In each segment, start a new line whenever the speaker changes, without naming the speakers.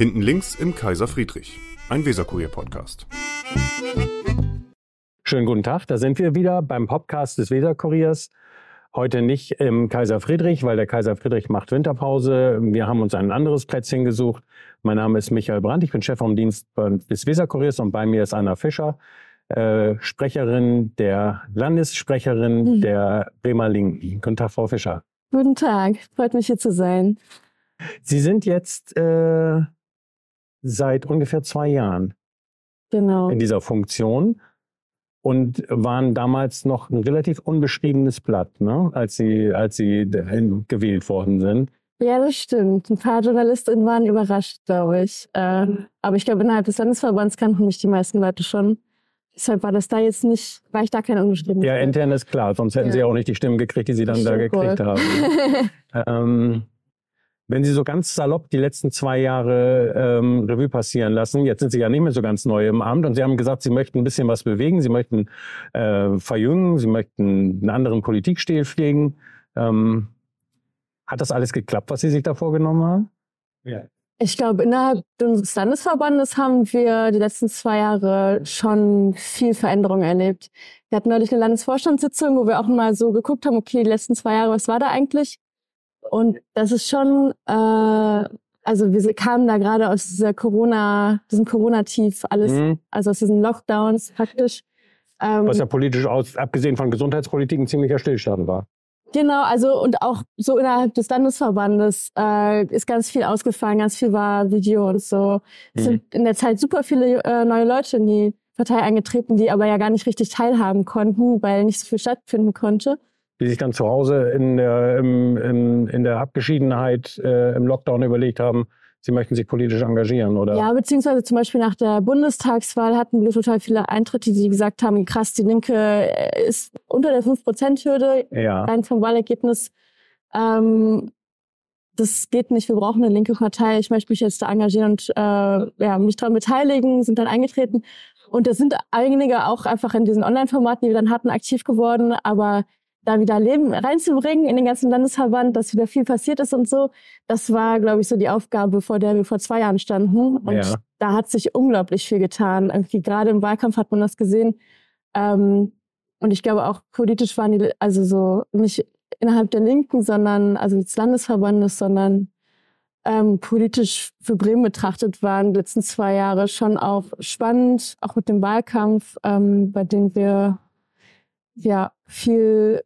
Hinten links im Kaiser Friedrich, ein Weserkurier-Podcast.
Schönen guten Tag, da sind wir wieder beim Podcast des Weserkuriers. Heute nicht im Kaiser Friedrich, weil der Kaiser Friedrich macht Winterpause. Wir haben uns ein anderes Plätzchen gesucht. Mein Name ist Michael Brandt, ich bin Chef vom Dienst des Weserkuriers und bei mir ist Anna Fischer, äh, Sprecherin der Landessprecherin mhm. der Bremer Linken. Guten Tag, Frau Fischer.
Guten Tag, freut mich hier zu sein.
Sie sind jetzt äh, seit ungefähr zwei Jahren
genau.
in dieser Funktion und waren damals noch ein relativ unbeschriebenes Blatt, ne? als sie, als sie gewählt worden sind.
Ja, das stimmt. Ein paar Journalistinnen waren überrascht, glaube ich. Äh, aber ich glaube, innerhalb des Landesverbands kannten mich die meisten Leute schon. Deshalb war das da jetzt nicht, war ich da kein unbeschriebenes
Ja, intern ist klar, sonst hätten ja. sie auch nicht die Stimmen gekriegt, die sie dann da gekriegt haben. ähm, wenn Sie so ganz salopp die letzten zwei Jahre ähm, Revue passieren lassen, jetzt sind Sie ja nicht mehr so ganz neu im Amt und Sie haben gesagt, Sie möchten ein bisschen was bewegen, Sie möchten äh, verjüngen, Sie möchten einen anderen Politikstil pflegen. Ähm, hat das alles geklappt, was Sie sich da vorgenommen haben?
Ja. Ich glaube, innerhalb des Landesverbandes haben wir die letzten zwei Jahre schon viel Veränderung erlebt. Wir hatten neulich eine Landesvorstandssitzung, wo wir auch mal so geguckt haben, okay, die letzten zwei Jahre, was war da eigentlich? Und das ist schon, äh, also wir kamen da gerade aus dieser Corona, diesem Corona-Tief, alles, mhm. also aus diesen Lockdowns praktisch.
Ähm, Was ja politisch aus, abgesehen von Gesundheitspolitik, ein ziemlicher Stillstand war.
Genau, also und auch so innerhalb des Landesverbandes äh, ist ganz viel ausgefallen, ganz viel war Video und so. Es mhm. sind in der Zeit super viele äh, neue Leute in die Partei eingetreten, die aber ja gar nicht richtig teilhaben konnten, weil nicht so viel stattfinden konnte
die sich dann zu Hause in der, im, im, in der Abgeschiedenheit äh, im Lockdown überlegt haben, sie möchten sich politisch engagieren, oder?
Ja, beziehungsweise zum Beispiel nach der Bundestagswahl hatten wir total viele Eintritte, die gesagt haben, krass, die Linke äh, ist unter der 5%-Hürde, ja. rein vom Wahlergebnis. Ähm, das geht nicht, wir brauchen eine linke Partei, ich möchte mich jetzt da engagieren und äh, ja, mich daran beteiligen, sind dann eingetreten. Und da sind einige auch einfach in diesen Online-Formaten, die wir dann hatten, aktiv geworden, aber da wieder Leben reinzubringen in den ganzen Landesverband, dass wieder viel passiert ist und so. Das war, glaube ich, so die Aufgabe, vor der wir vor zwei Jahren standen. Und ja. da hat sich unglaublich viel getan. Irgendwie gerade im Wahlkampf hat man das gesehen. Ähm, und ich glaube auch politisch waren die, also so nicht innerhalb der Linken, sondern also des Landesverbandes, sondern ähm, politisch für Bremen betrachtet waren die letzten zwei Jahre schon auch spannend, auch mit dem Wahlkampf, ähm, bei dem wir ja viel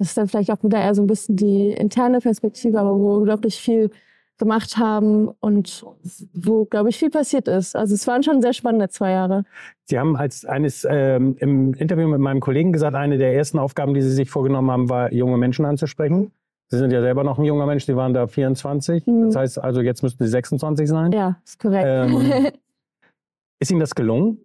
das ist dann vielleicht auch wieder eher so ein bisschen die interne Perspektive, aber wo wir unglaublich viel gemacht haben und wo, glaube ich, viel passiert ist. Also es waren schon sehr spannende zwei Jahre.
Sie haben als eines ähm, im Interview mit meinem Kollegen gesagt, eine der ersten Aufgaben, die Sie sich vorgenommen haben, war, junge Menschen anzusprechen. Sie sind ja selber noch ein junger Mensch, Sie waren da 24. Mhm. Das heißt also, jetzt müssten Sie 26 sein.
Ja, ist korrekt. Ähm,
ist Ihnen das gelungen?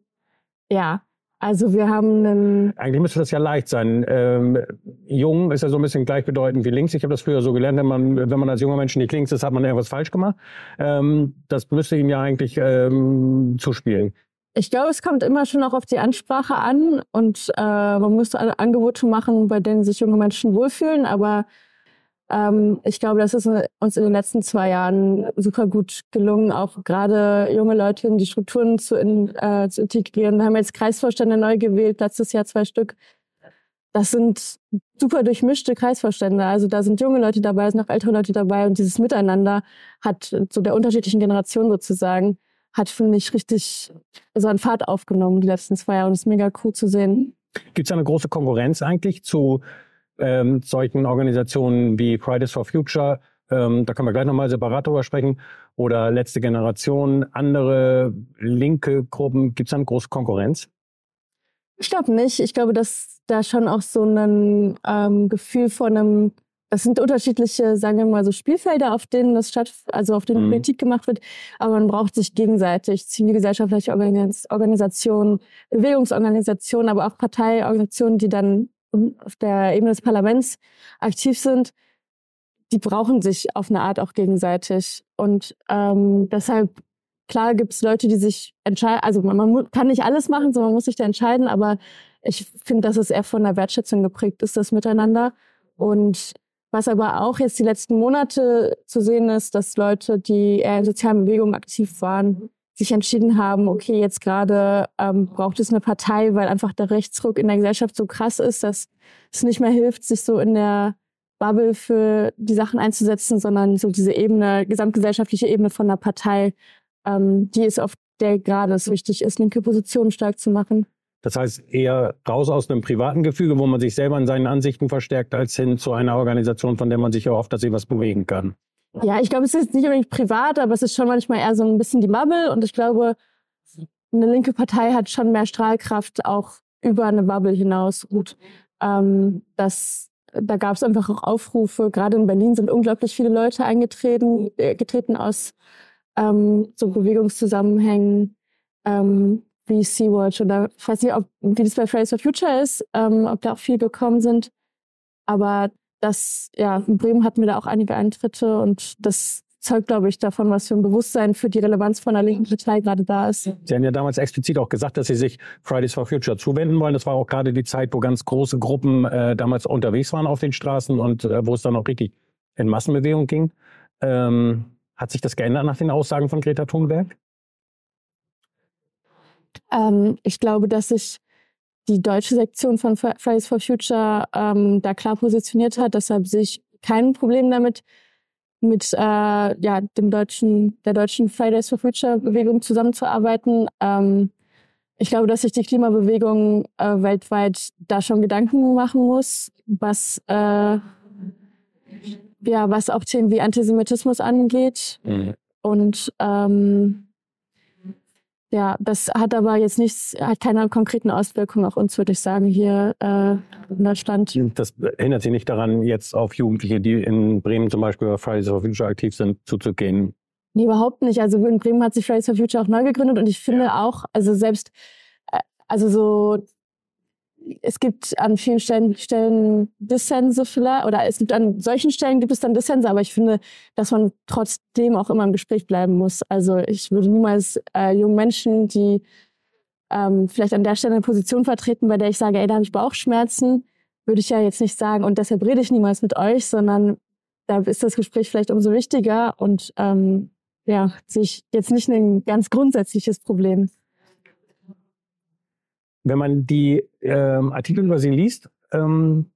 Ja, also wir haben einen.
Eigentlich müsste das ja leicht sein. Ähm, jung ist ja so ein bisschen gleichbedeutend wie links. Ich habe das früher so gelernt, wenn man, wenn man als junger Mensch nicht links ist, hat man irgendwas falsch gemacht. Ähm, das müsste ihm ja eigentlich ähm, zuspielen.
Ich glaube, es kommt immer schon auch auf die Ansprache an und äh, man muss Angebote machen, bei denen sich junge Menschen wohlfühlen. Aber ähm, ich glaube, das ist uns in den letzten zwei Jahren super gut gelungen, auch gerade junge Leute in die Strukturen zu, in, äh, zu integrieren. Wir haben jetzt Kreisvorstände neu gewählt, letztes Jahr zwei Stück. Das sind super durchmischte Kreisvorstände. Also da sind junge Leute dabei, sind auch ältere Leute dabei und dieses Miteinander hat so der unterschiedlichen Generationen sozusagen hat, finde ich, richtig so einen Fahrt aufgenommen die letzten zwei Jahre und es ist mega cool zu sehen.
Gibt es eine große Konkurrenz eigentlich zu ähm, solchen Organisationen wie Fridays for Future, ähm, da können wir gleich nochmal separat drüber sprechen, oder Letzte Generation, andere linke Gruppen, gibt es eine große Konkurrenz?
Ich glaube nicht. Ich glaube, dass da schon auch so ein ähm, Gefühl von einem, das sind unterschiedliche, sagen wir mal, so Spielfelder, auf denen das statt, also auf denen mhm. Politik gemacht wird, aber man braucht sich gegenseitig, zivilgesellschaftliche Organisationen, Bewegungsorganisationen, aber auch Parteiorganisationen, die dann auf der Ebene des Parlaments aktiv sind, die brauchen sich auf eine Art auch gegenseitig. Und ähm, deshalb, klar gibt es Leute, die sich entscheiden, also man, man, kann nicht alles machen, sondern man muss sich da entscheiden, aber ich finde, dass es eher von der Wertschätzung geprägt ist, das Miteinander. Und Was aber auch jetzt die letzten Monate zu sehen ist, dass Leute, die eher in sozialen Bewegungen aktiv waren, sich entschieden haben, okay, jetzt gerade ähm, braucht es eine Partei, weil einfach der Rechtsruck in der Gesellschaft so krass ist, dass es nicht mehr hilft, sich so in der Bubble für die Sachen einzusetzen, sondern so diese Ebene, gesamtgesellschaftliche Ebene von der Partei, ähm, die ist auf der gerade es wichtig ist, linke Positionen stark zu machen.
Das heißt eher raus aus einem privaten Gefüge, wo man sich selber in seinen Ansichten verstärkt, als hin zu einer Organisation, von der man sich erhofft, dass sie was bewegen kann.
Ja, ich glaube, es ist nicht unbedingt privat, aber es ist schon manchmal eher so ein bisschen die Bubble. Und ich glaube, eine linke Partei hat schon mehr Strahlkraft auch über eine Bubble hinaus. Gut, ähm, das, da gab es einfach auch Aufrufe. Gerade in Berlin sind unglaublich viele Leute eingetreten, äh, getreten aus ähm, so Bewegungszusammenhängen ähm, wie Sea-Watch oder ich weiß nicht, ob, wie das bei Fridays for Future ist, ähm, ob da auch viele gekommen sind. Aber das, ja, in Bremen hatten wir da auch einige Eintritte und das zeugt, glaube ich, davon, was für ein Bewusstsein für die Relevanz von der linken Partei gerade da ist.
Sie haben ja damals explizit auch gesagt, dass Sie sich Fridays for Future zuwenden wollen. Das war auch gerade die Zeit, wo ganz große Gruppen äh, damals unterwegs waren auf den Straßen und äh, wo es dann auch richtig in Massenbewegung ging. Ähm, hat sich das geändert nach den Aussagen von Greta Thunberg?
Ähm, ich glaube, dass sich die deutsche Sektion von Fridays for Future ähm, da klar positioniert hat. Deshalb sehe ich kein Problem damit, mit äh, ja, dem deutschen, der deutschen Fridays for Future Bewegung zusammenzuarbeiten. Ähm, ich glaube, dass sich die Klimabewegung äh, weltweit da schon Gedanken machen muss, was äh, ja, was auch Themen wie Antisemitismus angeht. Mhm. Und ähm, ja, das hat aber jetzt nichts, hat keine konkreten Auswirkungen auf uns, würde ich sagen, hier äh, in Deutschland.
Das erinnert sich nicht daran, jetzt auf Jugendliche, die in Bremen zum Beispiel bei Fridays for Future aktiv sind, zuzugehen.
Nee, überhaupt nicht. Also in Bremen hat sich Fridays for Future auch neu gegründet und ich finde ja. auch, also selbst, äh, also so es gibt an vielen Stellen, Stellen Dissense oder es gibt an solchen Stellen gibt es dann Dissense, aber ich finde, dass man trotzdem auch immer im Gespräch bleiben muss. Also ich würde niemals äh, jungen Menschen, die ähm, vielleicht an der Stelle eine Position vertreten, bei der ich sage, ey, da habe ich Bauchschmerzen, würde ich ja jetzt nicht sagen und deshalb rede ich niemals mit euch, sondern da ist das Gespräch vielleicht umso wichtiger und ähm, ja, sehe ich jetzt nicht ein ganz grundsätzliches Problem
wenn man die ähm, Artikel über sie liest, ähm,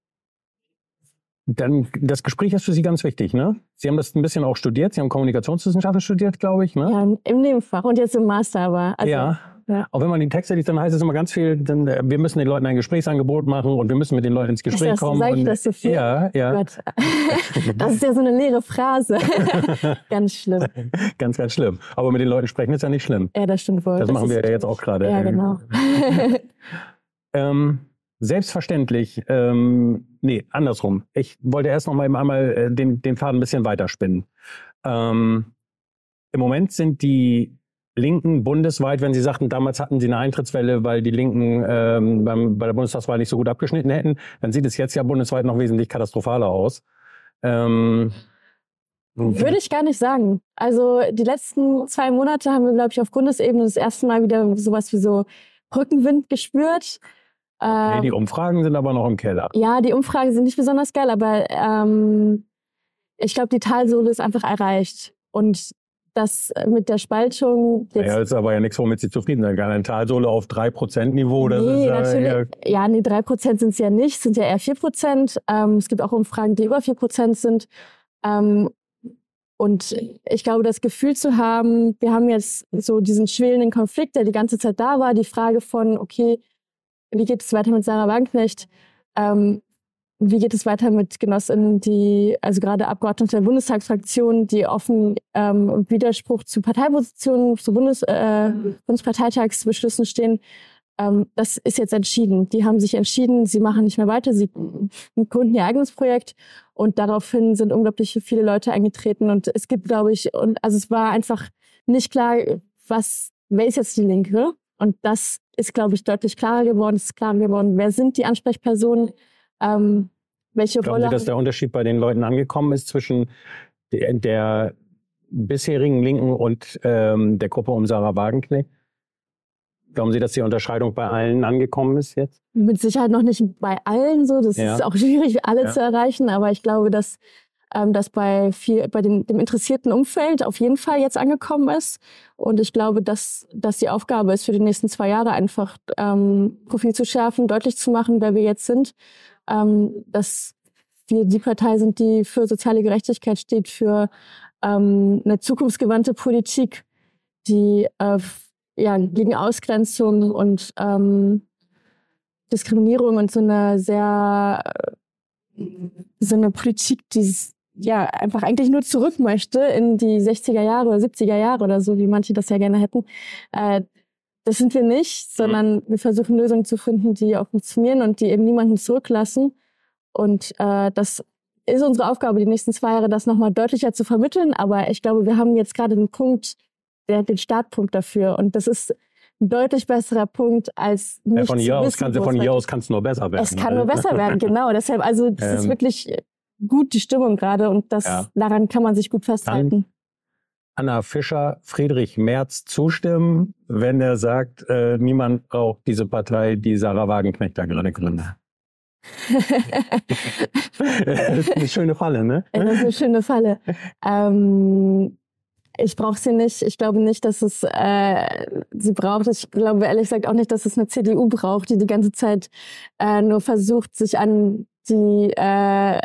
dann das Gespräch ist für Sie ganz wichtig, ne? Sie haben das ein bisschen auch studiert. Sie haben Kommunikationswissenschaften studiert, glaube ich, ne?
Ja, im Nebenfach und jetzt im Master, aber
also, ja. Ja. Auch wenn man die Texte liest, dann heißt es immer ganz viel, dann, äh, wir müssen den Leuten ein Gesprächsangebot machen und wir müssen mit den Leuten ins Gespräch
das,
kommen.
Sag
ich
das so viel?
Ja, ja. Gott.
Das ist ja so eine leere Phrase. ganz schlimm.
Ganz, ganz schlimm. Aber mit den Leuten sprechen ist ja nicht schlimm.
Ja, das stimmt wohl.
Das,
das
machen wir ja jetzt auch gerade.
Ja, genau.
ähm, selbstverständlich, ähm, nee, andersrum. Ich wollte erst noch mal einmal äh, den, den Faden ein bisschen weiterspinnen. Ähm, Im Moment sind die Linken bundesweit, wenn Sie sagten, damals hatten Sie eine Eintrittswelle, weil die Linken ähm, beim, bei der Bundestagswahl nicht so gut abgeschnitten hätten, dann sieht es jetzt ja bundesweit noch wesentlich katastrophaler aus. Ähm,
würde ich gar nicht sagen. Also die letzten zwei Monate haben wir, glaube ich, auf Bundesebene das erste Mal wieder sowas wie so Rückenwind gespürt.
Okay, ähm, die Umfragen sind aber noch im Keller.
Ja, die Umfragen sind nicht besonders geil, aber ähm, ich glaube, die Talsohle ist einfach erreicht. Und das mit der Spaltung.
Jetzt ja, ist aber ja nichts, womit Sie zufrieden sein kann. Eine Talsohle auf 3%-Niveau, das nee, ist
natürlich, ja, ja, nee, 3% sind es ja nicht, sind ja eher 4%. Ähm, es gibt auch Umfragen, die über 4% sind. Ähm, und ich glaube, das Gefühl zu haben, wir haben jetzt so diesen schwelenden Konflikt, der die ganze Zeit da war, die Frage von, okay, wie geht es weiter mit Sarah Wagenknecht? Ähm, wie geht es weiter mit Genossinnen, die, also gerade Abgeordnete der Bundestagsfraktion, die offen ähm, im Widerspruch zu Parteipositionen, zu Bundes, äh, Bundesparteitagsbeschlüssen stehen? Ähm, das ist jetzt entschieden. Die haben sich entschieden, sie machen nicht mehr weiter, sie gründen ihr eigenes Projekt und daraufhin sind unglaublich viele Leute eingetreten und es gibt, glaube ich, und also es war einfach nicht klar, was, wer ist jetzt die Linke? Und das ist, glaube ich, deutlich klarer geworden. Es ist klar geworden, wer sind die Ansprechpersonen? Ähm, welche
Glauben
Rolle?
Sie, dass der Unterschied bei den Leuten angekommen ist zwischen der, der bisherigen Linken und ähm, der Gruppe um Sarah Wagenknecht? Glauben Sie, dass die Unterscheidung bei allen angekommen ist jetzt?
Mit Sicherheit noch nicht bei allen so. Das ja. ist auch schwierig, alle ja. zu erreichen. Aber ich glaube, dass ähm, das bei viel, bei den, dem interessierten Umfeld auf jeden Fall jetzt angekommen ist. Und ich glaube, dass, dass die Aufgabe ist, für die nächsten zwei Jahre einfach ähm, Profil zu schärfen, deutlich zu machen, wer wir jetzt sind. Ähm, dass wir die Partei sind, die für soziale Gerechtigkeit steht, für ähm, eine zukunftsgewandte Politik, die äh, ja, gegen Ausgrenzung und ähm, Diskriminierung und so eine sehr so eine Politik, die ja einfach eigentlich nur zurück möchte in die 60er Jahre oder 70er Jahre oder so, wie manche das ja gerne hätten. Äh, das sind wir nicht, sondern wir versuchen Lösungen zu finden, die auch funktionieren und die eben niemanden zurücklassen. Und äh, das ist unsere Aufgabe, die nächsten zwei Jahre das nochmal deutlicher zu vermitteln. Aber ich glaube, wir haben jetzt gerade den Punkt, der, den Startpunkt dafür. Und das ist ein deutlich besserer Punkt als
nicht ja, von hier aus kann von hier aus kann es nur besser werden.
Es kann nur besser werden, genau. Deshalb also das ähm, ist wirklich gut die Stimmung gerade und das ja. daran kann man sich gut festhalten.
Anna Fischer, Friedrich Merz zustimmen, wenn er sagt, äh, niemand braucht diese Partei, die Sarah Wagenknecht da gerade gründet. das ist eine schöne Falle, ne?
Das ist eine schöne Falle. Ähm, ich brauche sie nicht. Ich glaube nicht, dass es äh, sie braucht. Ich glaube ehrlich gesagt auch nicht, dass es eine CDU braucht, die die ganze Zeit äh, nur versucht, sich an die äh,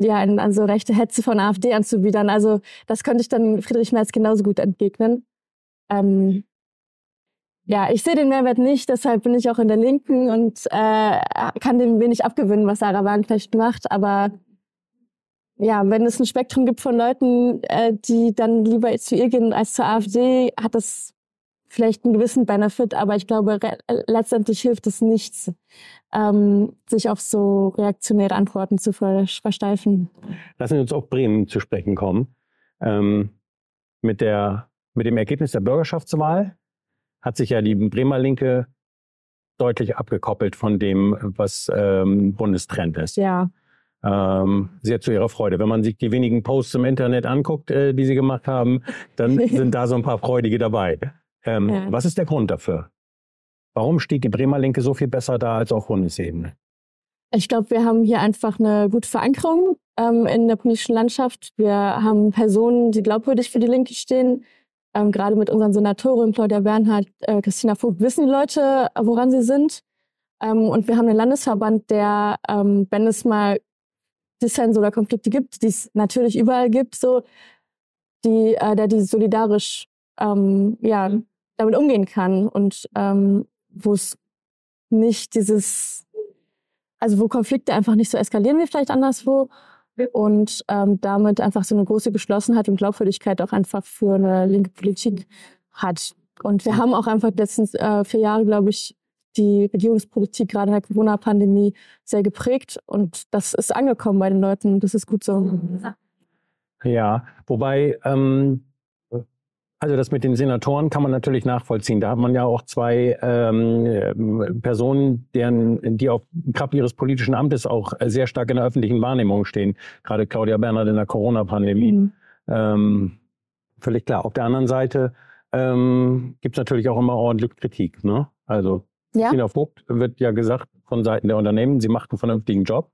ja, an, an so rechte Hetze von AfD anzubiedern. Also das könnte ich dann Friedrich Merz genauso gut entgegnen. Ähm, ja, ich sehe den Mehrwert nicht, deshalb bin ich auch in der Linken und äh, kann dem wenig abgewinnen, was Sarah Wagenknecht macht. Aber ja, wenn es ein Spektrum gibt von Leuten, äh, die dann lieber zu ihr gehen als zur AfD, hat das vielleicht einen gewissen Benefit, aber ich glaube, letztendlich hilft es nichts, ähm, sich auf so reaktionäre Antworten zu ver versteifen.
Lassen Sie uns auf Bremen zu sprechen kommen. Ähm, mit, der, mit dem Ergebnis der Bürgerschaftswahl hat sich ja die Bremer Linke deutlich abgekoppelt von dem, was ähm, Bundestrend ist.
Ja.
Ähm, sehr zu ihrer Freude. Wenn man sich die wenigen Posts im Internet anguckt, äh, die sie gemacht haben, dann sind da so ein paar Freudige dabei. Ähm, ja. Was ist der Grund dafür? Warum steht die Bremer Linke so viel besser da als auf Bundesebene?
Ich glaube, wir haben hier einfach eine gute Verankerung ähm, in der politischen Landschaft. Wir haben Personen, die glaubwürdig für die Linke stehen. Ähm, gerade mit unseren Senatoren Claudia Bernhardt, äh, Christina Vogt wissen die Leute, woran sie sind. Ähm, und wir haben einen Landesverband, der, ähm, wenn es mal Dissens oder Konflikte gibt, die es natürlich überall gibt, so, die, äh, der die solidarisch ähm, ja, damit umgehen kann und ähm, wo es nicht dieses, also wo Konflikte einfach nicht so eskalieren wie vielleicht anderswo und ähm, damit einfach so eine große Geschlossenheit und Glaubwürdigkeit auch einfach für eine linke Politik hat. Und wir haben auch einfach die letzten äh, vier Jahre, glaube ich, die Regierungspolitik gerade in der Corona-Pandemie sehr geprägt und das ist angekommen bei den Leuten. Das ist gut so.
Ja, wobei ähm, also das mit den Senatoren kann man natürlich nachvollziehen. Da hat man ja auch zwei ähm, Personen, deren, die auf Kraft ihres politischen Amtes auch sehr stark in der öffentlichen Wahrnehmung stehen. Gerade Claudia Bernhard in der Corona-Pandemie. Mhm. Ähm, völlig klar. Auf der anderen Seite ähm, gibt es natürlich auch immer ordentlich Kritik. Ne? Also ja. Christina Vogt wird ja gesagt von Seiten der Unternehmen, sie macht einen vernünftigen Job.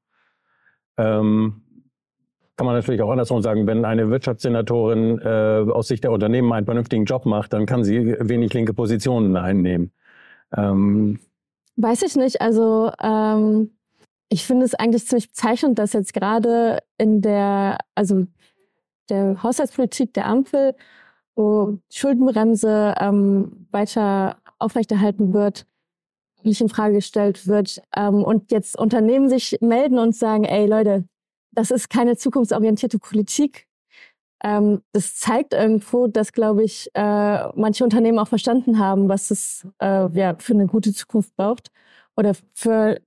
Ähm, kann man natürlich auch andersrum sagen, wenn eine Wirtschaftssenatorin äh, aus Sicht der Unternehmen einen vernünftigen Job macht, dann kann sie wenig linke Positionen einnehmen. Ähm,
Weiß ich nicht. Also ähm, ich finde es eigentlich ziemlich bezeichnend, dass jetzt gerade in der, also der Haushaltspolitik der Ampel, wo Schuldenbremse ähm, weiter aufrechterhalten wird, nicht in Frage gestellt wird ähm, und jetzt Unternehmen sich melden und sagen, ey Leute, das ist keine zukunftsorientierte Politik. Ähm, das zeigt irgendwo, dass, glaube ich, äh, manche Unternehmen auch verstanden haben, was es äh, ja, für eine gute Zukunft braucht oder für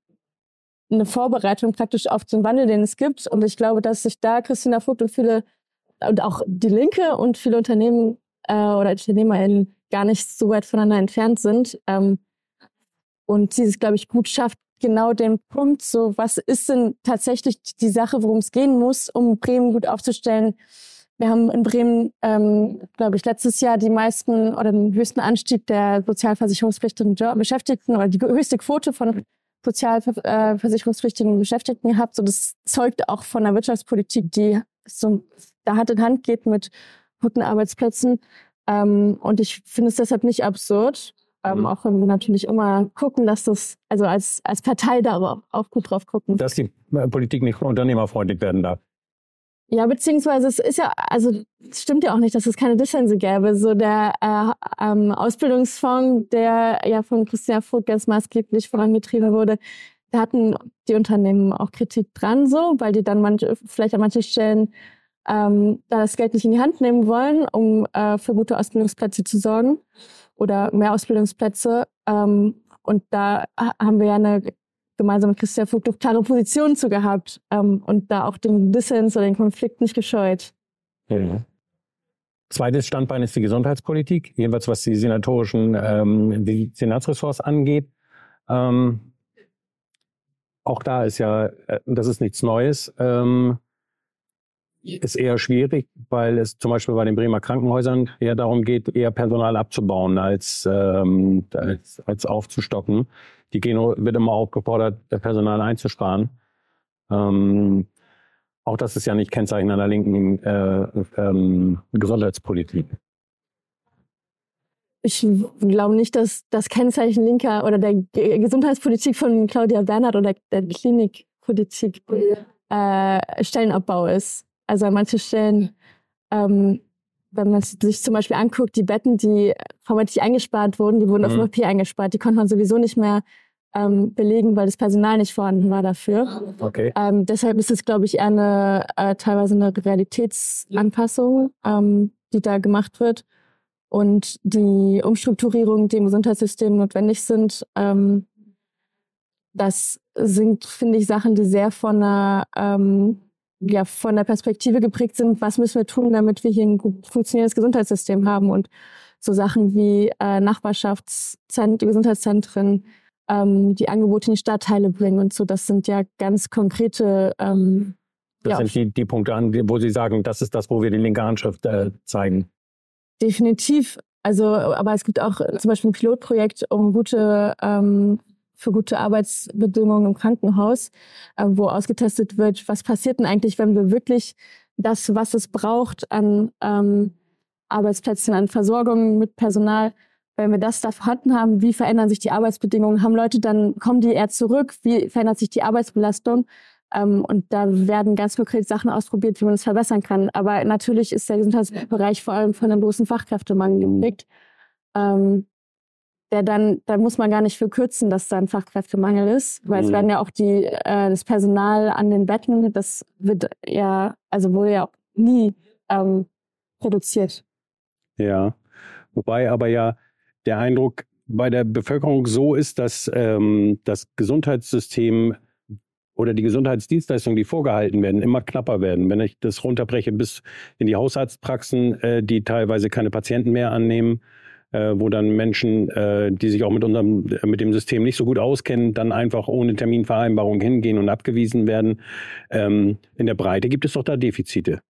eine Vorbereitung praktisch auf den Wandel, den es gibt. Und ich glaube, dass sich da Christina Vogt und viele und auch die Linke und viele Unternehmen äh, oder UnternehmerInnen gar nicht so weit voneinander entfernt sind. Ähm, und sie es, glaube ich, gut schafft, genau den Punkt, so was ist denn tatsächlich die Sache, worum es gehen muss, um Bremen gut aufzustellen, wir haben in Bremen, ähm, glaube ich, letztes Jahr die meisten oder den höchsten Anstieg der sozialversicherungspflichtigen Beschäftigten oder die höchste Quote von sozialversicherungspflichtigen Beschäftigten gehabt. So, das zeugt auch von der Wirtschaftspolitik, die so da Hand in Hand geht mit guten Arbeitsplätzen. Ähm, und ich finde es deshalb nicht absurd, ähm, mhm. auch wenn wir natürlich immer gucken, dass das, also als, als Partei da auch gut drauf gucken.
Dass die Politik nicht unternehmerfreundlich werden darf.
Ja, beziehungsweise es ist ja, also es stimmt ja auch nicht, dass es keine Dissense gäbe. So der äh, ähm, Ausbildungsfonds, der ja von Christian Vogt ganz maßgeblich vorangetrieben wurde, da hatten die Unternehmen auch Kritik dran, so, weil die dann manche, vielleicht an manchen Stellen ähm, da das Geld nicht in die Hand nehmen wollen, um äh, für gute Ausbildungsplätze zu sorgen oder mehr Ausbildungsplätze. Ähm, und da haben wir ja eine gemeinsam mit Christian Vogt klare Positionen zu gehabt ähm, und da auch den Dissens oder den Konflikt nicht gescheut.
Ja. Zweites Standbein ist die Gesundheitspolitik, jedenfalls was die senatorischen ähm, die Senatsressorts angeht. Ähm, auch da ist ja, äh, das ist nichts Neues, ähm, ist eher schwierig, weil es zum Beispiel bei den Bremer Krankenhäusern eher darum geht, eher Personal abzubauen als, ähm, als, als aufzustocken. Die Geno wird immer aufgefordert, Personal einzusparen. Ähm, auch das ist ja nicht Kennzeichen einer linken äh, ähm, Gesundheitspolitik.
Ich glaube nicht, dass das Kennzeichen linker oder der Gesundheitspolitik von Claudia Bernhardt oder der Klinikpolitik äh, Stellenabbau ist. Also an manchen Stellen, ähm, wenn man sich zum Beispiel anguckt, die Betten, die vermeintlich eingespart wurden, die wurden mhm. auf OP eingespart. Die konnte man sowieso nicht mehr ähm, belegen, weil das Personal nicht vorhanden war dafür.
Okay.
Ähm, deshalb ist es, glaube ich, eher eine, äh, teilweise eine Realitätsanpassung, ähm, die da gemacht wird. Und die Umstrukturierungen, die im Gesundheitssystem notwendig sind, ähm, das sind, finde ich, Sachen, die sehr von einer ähm, ja, von der Perspektive geprägt sind, was müssen wir tun, damit wir hier ein gut funktionierendes Gesundheitssystem haben und so Sachen wie äh, Nachbarschaftszentren, Gesundheitszentren, ähm, die Angebote in die Stadtteile bringen und so, das sind ja ganz konkrete ähm,
das ja. sind die, die Punkte, an, wo Sie sagen, das ist das, wo wir die linke Handschrift äh, zeigen.
Definitiv. Also, aber es gibt auch zum Beispiel ein Pilotprojekt, um gute ähm, für gute Arbeitsbedingungen im Krankenhaus, äh, wo ausgetestet wird, was passiert denn eigentlich, wenn wir wirklich das, was es braucht an ähm, Arbeitsplätzen, an Versorgung mit Personal, wenn wir das da vorhanden haben, wie verändern sich die Arbeitsbedingungen? Haben Leute dann, kommen die eher zurück? Wie verändert sich die Arbeitsbelastung? Ähm, und da werden ganz konkret Sachen ausprobiert, wie man es verbessern kann. Aber natürlich ist der Gesundheitsbereich vor allem von einem großen Fachkräftemangel geprägt. Ähm, der dann, da muss man gar nicht für kürzen, dass da ein Fachkräftemangel ist, weil mhm. es werden ja auch die, äh, das Personal an den Betten, das wird ja, also wurde ja nie ähm, reduziert.
Ja, wobei aber ja der Eindruck bei der Bevölkerung so ist, dass ähm, das Gesundheitssystem oder die Gesundheitsdienstleistungen, die vorgehalten werden, immer knapper werden. Wenn ich das runterbreche bis in die Hausarztpraxen, äh, die teilweise keine Patienten mehr annehmen, äh, wo dann Menschen, äh, die sich auch mit unserem, mit dem System nicht so gut auskennen, dann einfach ohne Terminvereinbarung hingehen und abgewiesen werden. Ähm, in der Breite gibt es doch da Defizite.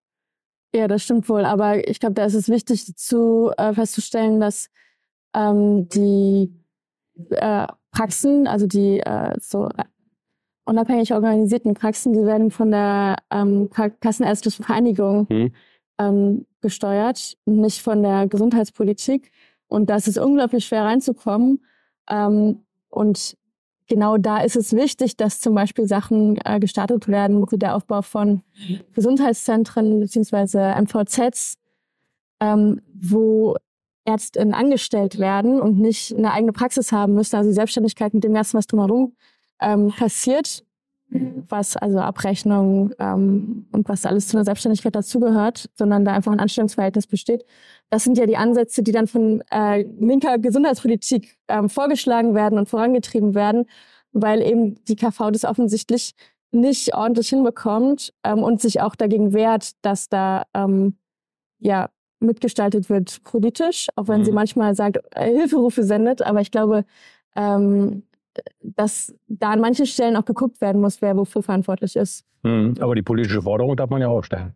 Ja, das stimmt wohl. Aber ich glaube, da ist es wichtig zu äh, festzustellen, dass ähm, die äh, Praxen, also die äh, so unabhängig organisierten Praxen, die werden von der ähm, Kassenärztlichen Vereinigung hm. ähm, gesteuert, nicht von der Gesundheitspolitik. Und das ist unglaublich schwer reinzukommen. Ähm, und genau da ist es wichtig, dass zum Beispiel Sachen äh, gestartet werden, wie der Aufbau von Gesundheitszentren beziehungsweise MVZs, ähm, wo Ärztinnen angestellt werden und nicht eine eigene Praxis haben müssen, also die Selbstständigkeit mit dem Ganzen, was drumherum ähm, passiert, was also Abrechnung ähm, und was alles zu einer Selbstständigkeit dazugehört, sondern da einfach ein Anstellungsverhältnis besteht. Das sind ja die Ansätze, die dann von äh, linker Gesundheitspolitik ähm, vorgeschlagen werden und vorangetrieben werden, weil eben die KV das offensichtlich nicht ordentlich hinbekommt ähm, und sich auch dagegen wehrt, dass da ähm, ja mitgestaltet wird politisch, auch wenn mhm. sie manchmal sagt, äh, Hilferufe sendet. Aber ich glaube, ähm, dass da an manchen Stellen auch geguckt werden muss, wer wofür verantwortlich ist.
Mhm. Aber die politische Forderung darf man ja auch stellen.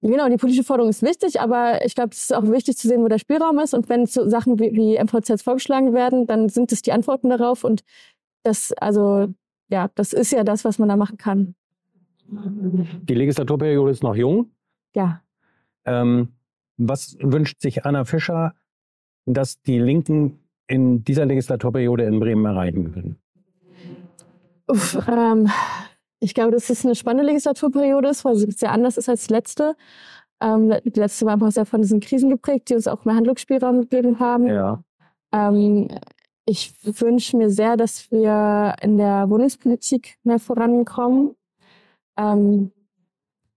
Genau, die politische Forderung ist wichtig, aber ich glaube, es ist auch wichtig zu sehen, wo der Spielraum ist. Und wenn so Sachen wie, wie MVZs vorgeschlagen werden, dann sind es die Antworten darauf. Und das, also, ja, das ist ja das, was man da machen kann.
Die Legislaturperiode ist noch jung.
Ja.
Ähm, was wünscht sich Anna Fischer, dass die Linken in dieser Legislaturperiode in Bremen erreichen können?
Uff, ähm, ich glaube, dass es eine spannende Legislaturperiode ist, weil sie sehr anders ist als die letzte. Ähm, die letzte war einfach sehr von diesen Krisen geprägt, die uns auch mehr Handlungsspielraum gegeben haben.
Ja.
Ähm, ich wünsche mir sehr, dass wir in der Wohnungspolitik mehr vorankommen, ähm,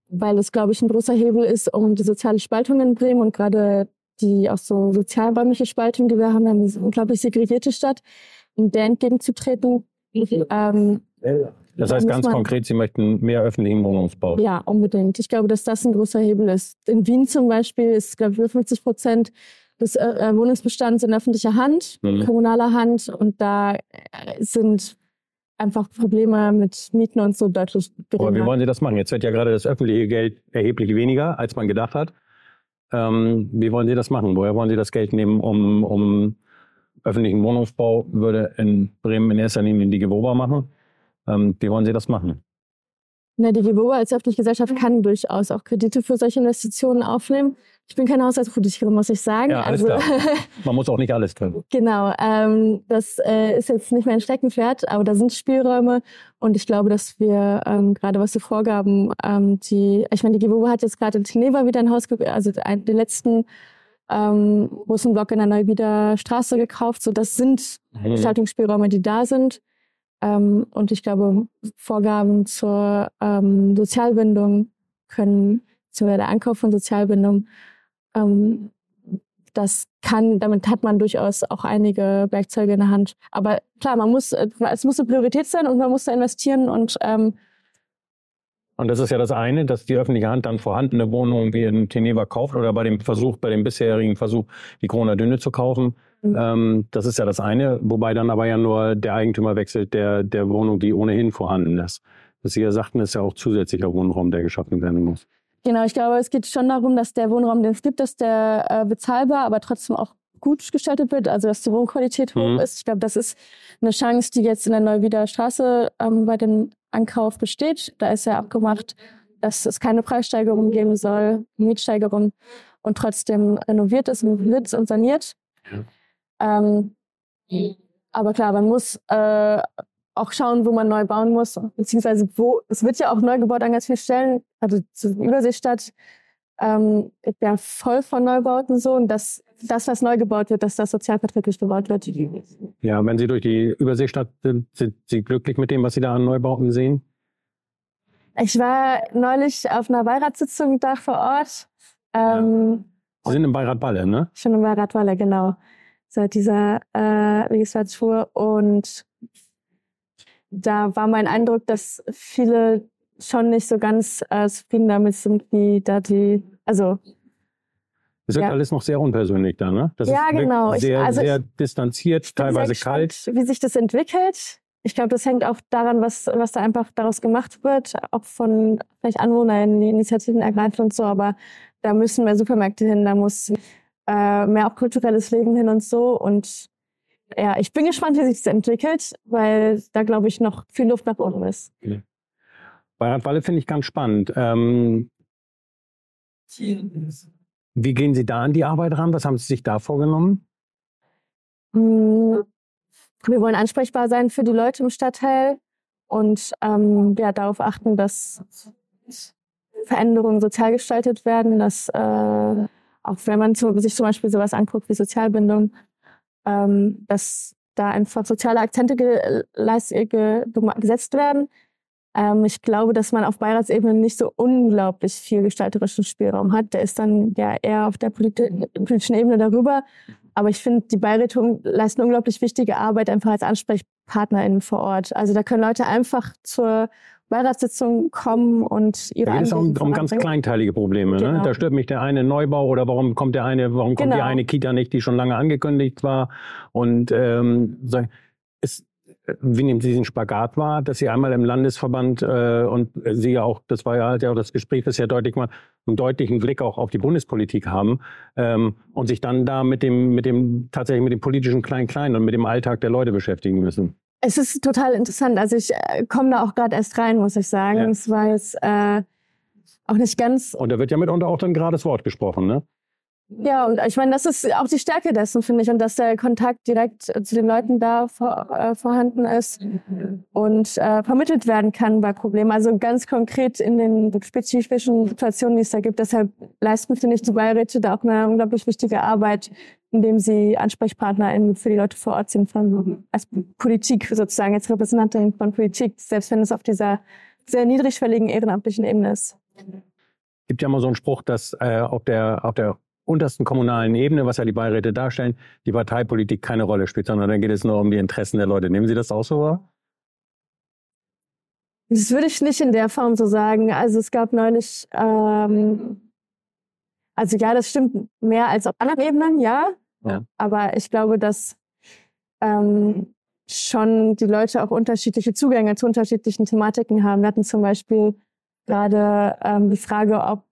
weil es, glaube ich, ein großer Hebel ist, um die soziale Spaltung in Bremen und gerade die auch so sozialräumliche Spaltung, die wir haben, eine unglaublich segregierte Stadt, um der entgegenzutreten. Ähm,
das heißt ganz man, konkret, Sie möchten mehr öffentlichen Wohnungsbau.
Ja, unbedingt. Ich glaube, dass das ein großer Hebel ist. In Wien zum Beispiel ist, glaube ich, 50 Prozent des äh, äh, Wohnungsbestands in öffentlicher Hand, mhm. kommunaler Hand. Und da äh, sind einfach Probleme mit Mieten und so deutlich
geringer. Aber wie wollen Sie das machen? Jetzt wird ja gerade das öffentliche Geld erheblich weniger, als man gedacht hat. Ähm, wie wollen Sie das machen? Woher wollen Sie das Geld nehmen, um, um öffentlichen Wohnungsbau würde in Bremen in erster Linie die Gewoba machen? Ähm, wie wollen Sie das machen?
Na, die GWO als öffentliche Gesellschaft kann durchaus auch Kredite für solche Investitionen aufnehmen. Ich bin keine Haushaltspolitikerin, muss ich sagen.
Ja, alles also, klar. Man muss auch nicht alles können.
genau. Ähm, das äh, ist jetzt nicht mein Steckenpferd, aber da sind Spielräume. Und ich glaube, dass wir ähm, gerade was die Vorgaben, ähm, die, ich meine, die GWO hat jetzt gerade in Geneva wieder ein Haus, also den letzten ähm, großen Block in der Neuwieder Straße gekauft. So, das sind mhm. Gestaltungsspielräume, die da sind. Ähm, und ich glaube, Vorgaben zur ähm, Sozialbindung können, beziehungsweise der Ankauf von Sozialbindung, ähm, das kann, damit hat man durchaus auch einige Werkzeuge in der Hand. Aber klar, man muss, äh, es muss eine Priorität sein und man muss da investieren und ähm,
und das ist ja das eine, dass die öffentliche Hand dann vorhandene Wohnungen wie in Teneva kauft oder bei dem Versuch, bei dem bisherigen Versuch, die Corona Dünne zu kaufen, Mhm. Ähm, das ist ja das eine, wobei dann aber ja nur der Eigentümer wechselt der, der Wohnung, die ohnehin vorhanden ist. Was Sie ja sagten, ist ja auch zusätzlicher Wohnraum, der geschaffen werden muss.
Genau, ich glaube, es geht schon darum, dass der Wohnraum, den es gibt, dass der äh, bezahlbar, aber trotzdem auch gut gestaltet wird, also dass die Wohnqualität hoch mhm. ist. Ich glaube, das ist eine Chance, die jetzt in der Neuwieder Straße ähm, bei dem Ankauf besteht. Da ist ja abgemacht, dass es keine Preissteigerung geben soll, Mietsteigerung und trotzdem renoviert ist und wird und saniert. Ja. Ähm, aber klar, man muss äh, auch schauen, wo man neu bauen muss, beziehungsweise wo, es wird ja auch neu gebaut an ganz vielen Stellen, also zur Überseestadt, ähm, ja voll von Neubauten so und das, das, was neu gebaut wird, dass das sozialverträglich gebaut wird.
Ja, wenn Sie durch die Überseestadt sind, sind Sie glücklich mit dem, was Sie da an Neubauten sehen?
Ich war neulich auf einer Beiratssitzung da vor Ort. Ähm,
ja. Sie sind im Beirat Walle, ne?
Schon im Beirat Walle, genau seit dieser äh, Legislatur. Und da war mein Eindruck, dass viele schon nicht so ganz äh, zufrieden damit sind, wie da die, also
es wird ja. alles noch sehr unpersönlich da, ne?
Das ja, genau.
Sehr, ich, also sehr ich, distanziert, teilweise kalt.
Wie sich das entwickelt. Ich glaube, das hängt auch daran, was, was da einfach daraus gemacht wird, auch von vielleicht Anwohnern, die Initiativen ergreifen und so. Aber da müssen mehr Supermärkte hin, da muss äh, mehr auch kulturelles Leben hin und so. Und ja, ich bin gespannt, wie sich das entwickelt, weil da, glaube ich, noch viel Luft nach oben ist. Okay.
Bei Radwalle finde ich ganz spannend. Ähm, wie gehen Sie da an die Arbeit ran? Was haben Sie sich da vorgenommen?
Hm, wir wollen ansprechbar sein für die Leute im Stadtteil und ähm, ja, darauf achten, dass Veränderungen sozial gestaltet werden, dass äh, auch wenn man zu, sich zum Beispiel sowas anguckt wie Sozialbindung, ähm, dass da einfach soziale Akzente ge ge gesetzt werden. Ähm, ich glaube, dass man auf Beiratsebene nicht so unglaublich viel gestalterischen Spielraum hat. Der ist dann ja eher auf der politi politischen Ebene darüber. Aber ich finde, die Beiräte leisten unglaublich wichtige Arbeit einfach als AnsprechpartnerInnen vor Ort. Also da können Leute einfach zur Beiratssitzung kommen und ihre
Da geht es um, um ganz kleinteilige Probleme. Ne? Genau. Ne? Da stört mich der eine Neubau oder warum kommt der eine, warum kommt genau. die eine Kita nicht, die schon lange angekündigt war. Und ähm, ist, wie nehmen Sie diesen Spagat wahr, dass Sie einmal im Landesverband äh, und Sie ja auch, das war ja halt ja auch das Gespräch, das ja deutlich mal einen deutlichen Blick auch auf die Bundespolitik haben ähm, und sich dann da mit dem, mit dem tatsächlich mit dem politischen Klein-Klein und mit dem Alltag der Leute beschäftigen müssen.
Es ist total interessant. Also ich äh, komme da auch gerade erst rein, muss ich sagen. Ja. Es war jetzt äh, auch nicht ganz.
Und da wird ja mitunter auch dann gerade das Wort gesprochen, ne?
Ja, und ich meine, das ist auch die Stärke dessen, finde ich, und dass der Kontakt direkt zu den Leuten da vor, äh, vorhanden ist und äh, vermittelt werden kann bei Problemen. Also ganz konkret in den spezifischen Situationen, die es da gibt. Deshalb leisten, finde ich, die Beiräte da auch eine unglaublich wichtige Arbeit, indem sie AnsprechpartnerInnen für die Leute vor Ort sind, von, als Politik sozusagen, als Repräsentantin von Politik, selbst wenn es auf dieser sehr niedrigschwelligen ehrenamtlichen Ebene ist.
Es gibt ja immer so einen Spruch, dass äh, auf der auf der untersten kommunalen Ebene, was ja die Beiräte darstellen, die Parteipolitik keine Rolle spielt, sondern dann geht es nur um die Interessen der Leute. Nehmen Sie das auch so wahr?
Das würde ich nicht in der Form so sagen. Also es gab neulich, ähm, also ja, das stimmt mehr als auf anderen Ebenen, ja. ja. Aber ich glaube, dass ähm, schon die Leute auch unterschiedliche Zugänge zu unterschiedlichen Thematiken haben. Wir hatten zum Beispiel gerade ähm, die Frage, ob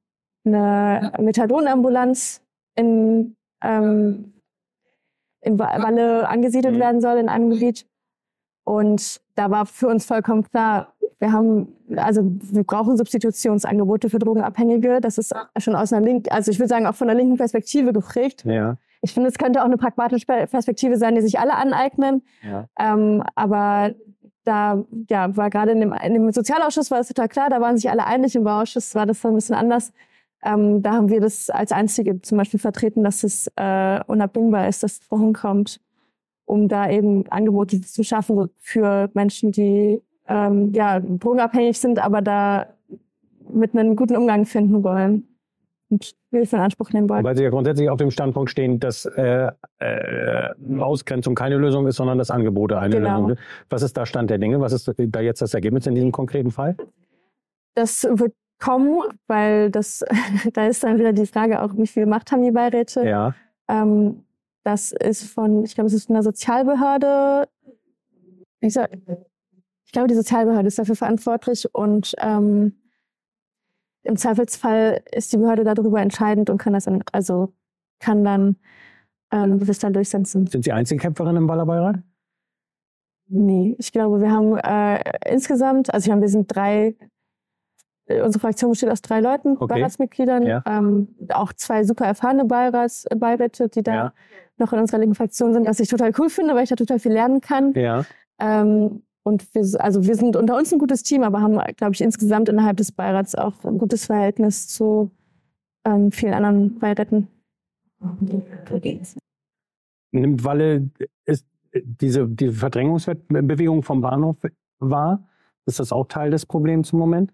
eine Methadonambulanz in, ähm, in Walle angesiedelt mhm. werden soll in einem Gebiet. Und da war für uns vollkommen klar, wir haben, also wir brauchen Substitutionsangebote für Drogenabhängige. Das ist schon aus einer linken, also ich würde sagen auch von der linken Perspektive geprägt.
Ja.
Ich finde, es könnte auch eine pragmatische Perspektive sein, die sich alle aneignen. Ja. Ähm, aber da ja, war gerade in dem, in dem Sozialausschuss war es total klar, da waren sich alle einig. Im Bauausschuss war das dann ein bisschen anders. Ähm, da haben wir das als einzige zum Beispiel vertreten, dass es äh, unabdingbar ist, dass es vorhin kommt, um da eben Angebote zu schaffen für Menschen, die ähm, ja drogenabhängig sind, aber da mit einem guten Umgang finden wollen und Hilfe in Anspruch nehmen wollen.
Weil Sie ja grundsätzlich auf dem Standpunkt stehen, dass äh, äh, Ausgrenzung keine Lösung ist, sondern dass Angebote eine genau. Lösung sind. Was ist da Stand der Dinge? Was ist da jetzt das Ergebnis in diesem konkreten Fall?
Das wird kommen, weil das, da ist dann wieder die Frage auch, wie viel Macht haben die Beiräte?
Ja.
Ähm, das ist von, ich glaube, es ist von der Sozialbehörde. Ich, sag, ich glaube, die Sozialbehörde ist dafür verantwortlich und ähm, im Zweifelsfall ist die Behörde darüber entscheidend und kann das dann, also kann dann ähm, das dann durchsetzen.
Sind Sie Einzelkämpferin im Ballerbeirat?
Nee, ich glaube, wir haben äh, insgesamt, also ich meine, wir sind drei unsere Fraktion besteht aus drei Leuten, okay. Beiratsmitgliedern, ja. ähm, auch zwei super erfahrene Beirats, Beiräte, die da ja. noch in unserer linken Fraktion sind, was ich total cool finde, weil ich da total viel lernen kann.
Ja.
Ähm, und wir, also wir sind unter uns ein gutes Team, aber haben, glaube ich, insgesamt innerhalb des Beirats auch ein gutes Verhältnis zu ähm, vielen anderen Beiräten.
Nimmt Walle ist diese, diese Verdrängungsbewegung vom Bahnhof wahr? Ist das auch Teil des Problems im Moment?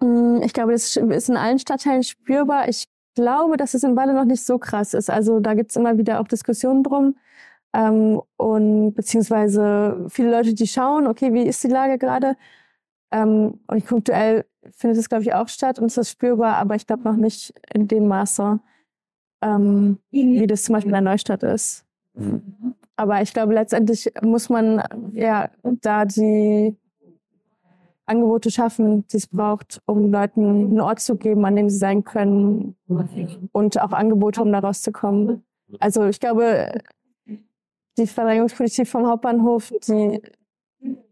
Mm, ich glaube, das ist in allen Stadtteilen spürbar. Ich glaube, dass es in Walle noch nicht so krass ist. Also da gibt es immer wieder auch Diskussionen drum. Ähm, und beziehungsweise viele Leute, die schauen, okay, wie ist die Lage gerade? Ähm, und punktuell findet es, glaube ich, auch statt und es ist spürbar, aber ich glaube noch nicht in dem Maße, ähm, wie das zum Beispiel in der Neustadt ist. Mhm. Aber ich glaube, letztendlich muss man ja da die Angebote schaffen, die es braucht, um Leuten einen Ort zu geben, an dem sie sein können und auch Angebote, um da rauszukommen. Also ich glaube, die Verdrängungspolitik vom Hauptbahnhof, die,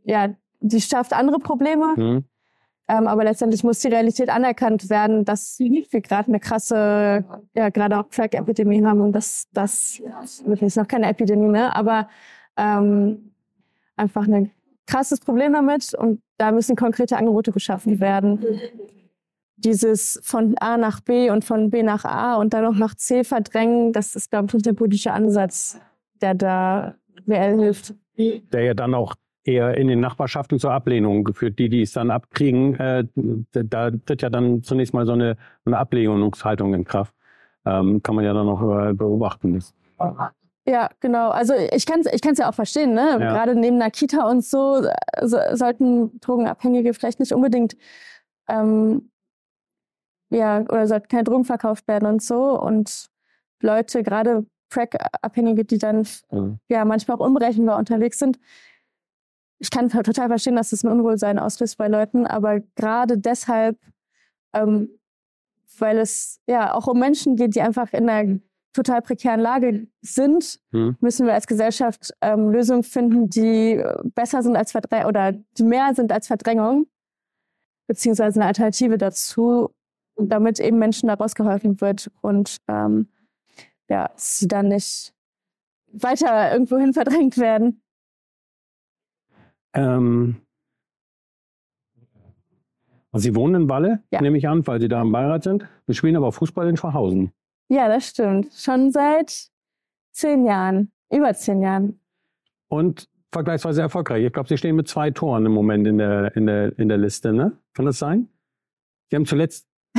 ja, die schafft andere Probleme. Mhm. Ähm, aber letztendlich muss die Realität anerkannt werden, dass wir gerade eine krasse, ja, gerade auch Crack-Epidemie haben und das, das wird jetzt noch keine Epidemie, ne? aber ähm, einfach ein krasses Problem damit und da müssen konkrete Angebote geschaffen werden. Dieses von A nach B und von B nach A und dann noch nach C verdrängen, das ist, glaube ich, nicht der politische Ansatz, der da reell hilft.
Der ja dann auch eher in den Nachbarschaften zur Ablehnung geführt. Die, die es dann abkriegen, äh, da tritt ja dann zunächst mal so eine, eine Ablehnungshaltung in Kraft. Ähm, kann man ja dann noch äh, beobachten.
Ja, genau. Also ich kann es ich kann's ja auch verstehen. Ne? Ja. Gerade neben einer Kita und so, so sollten Drogenabhängige vielleicht nicht unbedingt ähm, ja oder sollten keine Drogen verkauft werden und so. Und Leute, gerade Crack-Abhängige, die dann mhm. ja manchmal auch unberechenbar unterwegs sind, ich kann total verstehen, dass das ein Unwohlsein auslöst bei Leuten, aber gerade deshalb, ähm, weil es ja auch um Menschen geht, die einfach in einer total prekären Lage sind, hm. müssen wir als Gesellschaft ähm, Lösungen finden, die besser sind als Verdrängung oder die mehr sind als Verdrängung, beziehungsweise eine Alternative dazu, damit eben Menschen daraus geholfen wird und ähm, ja, sie dann nicht weiter irgendwohin verdrängt werden.
Ähm, Sie wohnen in Walle, ja. nehme ich an, weil Sie da im Beirat sind. Wir spielen aber Fußball in Schwachhausen.
Ja, das stimmt. Schon seit zehn Jahren, über zehn Jahren.
Und vergleichsweise erfolgreich. Ich glaube, Sie stehen mit zwei Toren im Moment in der, in der, in der Liste, ne? Kann das sein? Sie haben zuletzt.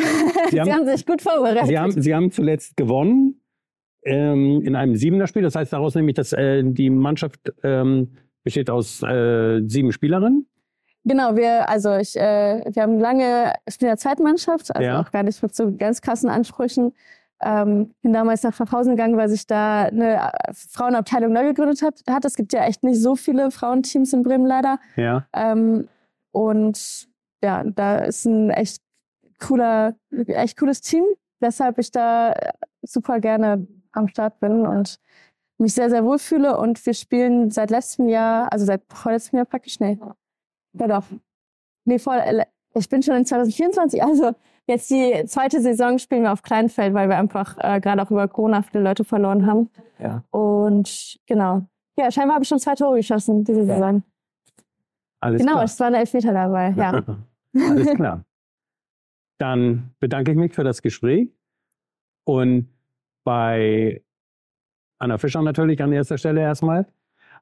Sie haben, Sie haben sich gut vorbereitet.
Sie haben, Sie haben zuletzt gewonnen ähm, in einem Siebener-Spiel. Das heißt daraus nämlich, dass äh, die Mannschaft ähm, besteht aus äh, sieben Spielerinnen.
Genau, wir, also ich, äh, wir haben lange, ich bin in der Zweitmannschaft, also ja. auch gar nicht mit so ganz krassen Ansprüchen. Ähm, bin damals nach Pfaffhausen gegangen, weil sich da eine äh, Frauenabteilung neu gegründet hat. hat. Es gibt ja echt nicht so viele Frauenteams in Bremen leider.
Ja.
Ähm, und ja, da ist ein echt cooler, echt cooles Team, weshalb ich da super gerne am Start bin und mich sehr, sehr wohlfühle. Und wir spielen seit letztem Jahr, also seit vorletztem Jahr praktisch, nee, ja doch. Nee, vor, ich bin schon in 2024, also jetzt die zweite Saison spielen wir auf Kleinfeld, weil wir einfach äh, gerade auch über Corona viele Leute verloren haben.
Ja.
Und genau. Ja, scheinbar habe ich schon zwei Tore geschossen diese Saison.
Alles
genau,
klar.
es waren Elfmeter dabei, ja.
Alles klar. Dann bedanke ich mich für das Gespräch und bei Anna Fischer natürlich an erster Stelle erstmal.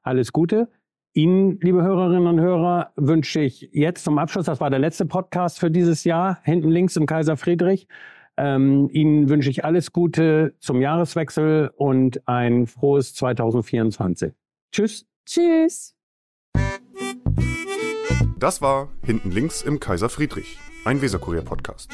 Alles Gute. Ihnen, liebe Hörerinnen und Hörer, wünsche ich jetzt zum Abschluss, das war der letzte Podcast für dieses Jahr, hinten links im Kaiser Friedrich. Ähm, Ihnen wünsche ich alles Gute zum Jahreswechsel und ein frohes 2024. Tschüss.
Tschüss.
Das war hinten links im Kaiser Friedrich, ein Weserkurier-Podcast.